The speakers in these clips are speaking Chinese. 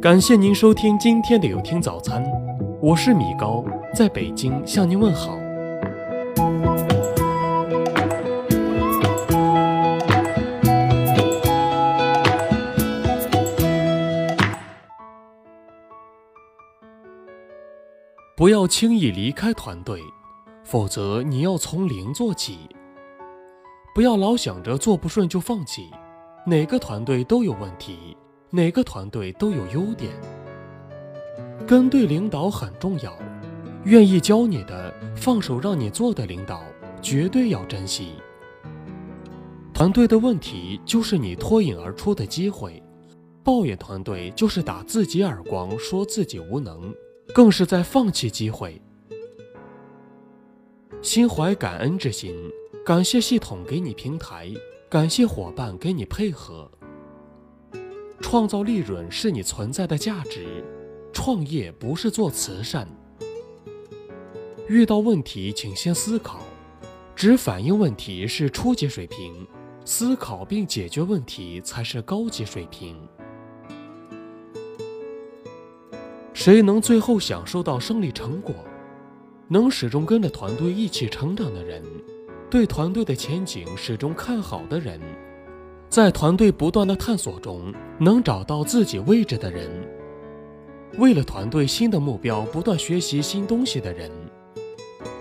感谢您收听今天的有听早餐，我是米高，在北京向您问好。不要轻易离开团队，否则你要从零做起。不要老想着做不顺就放弃，哪个团队都有问题，哪个团队都有优点。跟对领导很重要，愿意教你的、放手让你做的领导，绝对要珍惜。团队的问题就是你脱颖而出的机会，抱怨团队就是打自己耳光，说自己无能。更是在放弃机会。心怀感恩之心，感谢系统给你平台，感谢伙伴给你配合。创造利润是你存在的价值，创业不是做慈善。遇到问题，请先思考，只反映问题是初级水平，思考并解决问题才是高级水平。谁能最后享受到胜利成果？能始终跟着团队一起成长的人，对团队的前景始终看好的人，在团队不断的探索中能找到自己位置的人，为了团队新的目标不断学习新东西的人，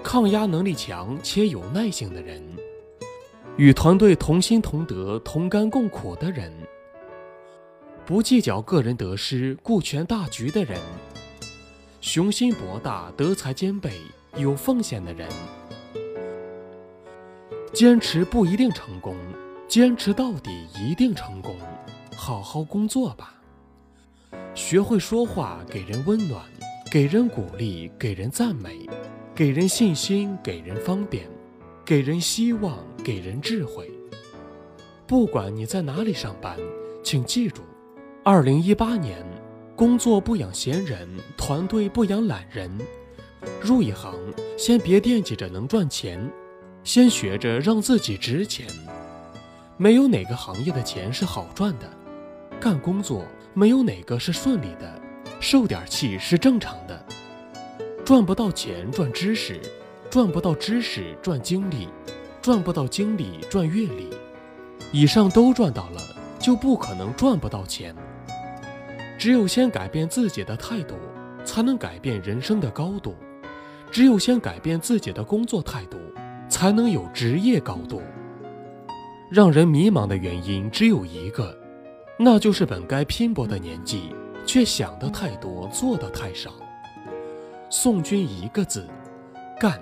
抗压能力强且有耐性的人，与团队同心同德、同甘共苦的人，不计较个人得失、顾全大局的人。雄心博大、德才兼备、有奉献的人，坚持不一定成功，坚持到底一定成功。好好工作吧，学会说话，给人温暖，给人鼓励，给人赞美，给人信心，给人方便，给人希望，给人智慧。不管你在哪里上班，请记住，二零一八年。工作不养闲人，团队不养懒人。入一行，先别惦记着能赚钱，先学着让自己值钱。没有哪个行业的钱是好赚的，干工作没有哪个是顺利的，受点气是正常的。赚不到钱赚知识，赚不到知识赚经历，赚不到经历赚阅历。以上都赚到了，就不可能赚不到钱。只有先改变自己的态度，才能改变人生的高度；只有先改变自己的工作态度，才能有职业高度。让人迷茫的原因只有一个，那就是本该拼搏的年纪，却想的太多，做的太少。宋军一个字：干。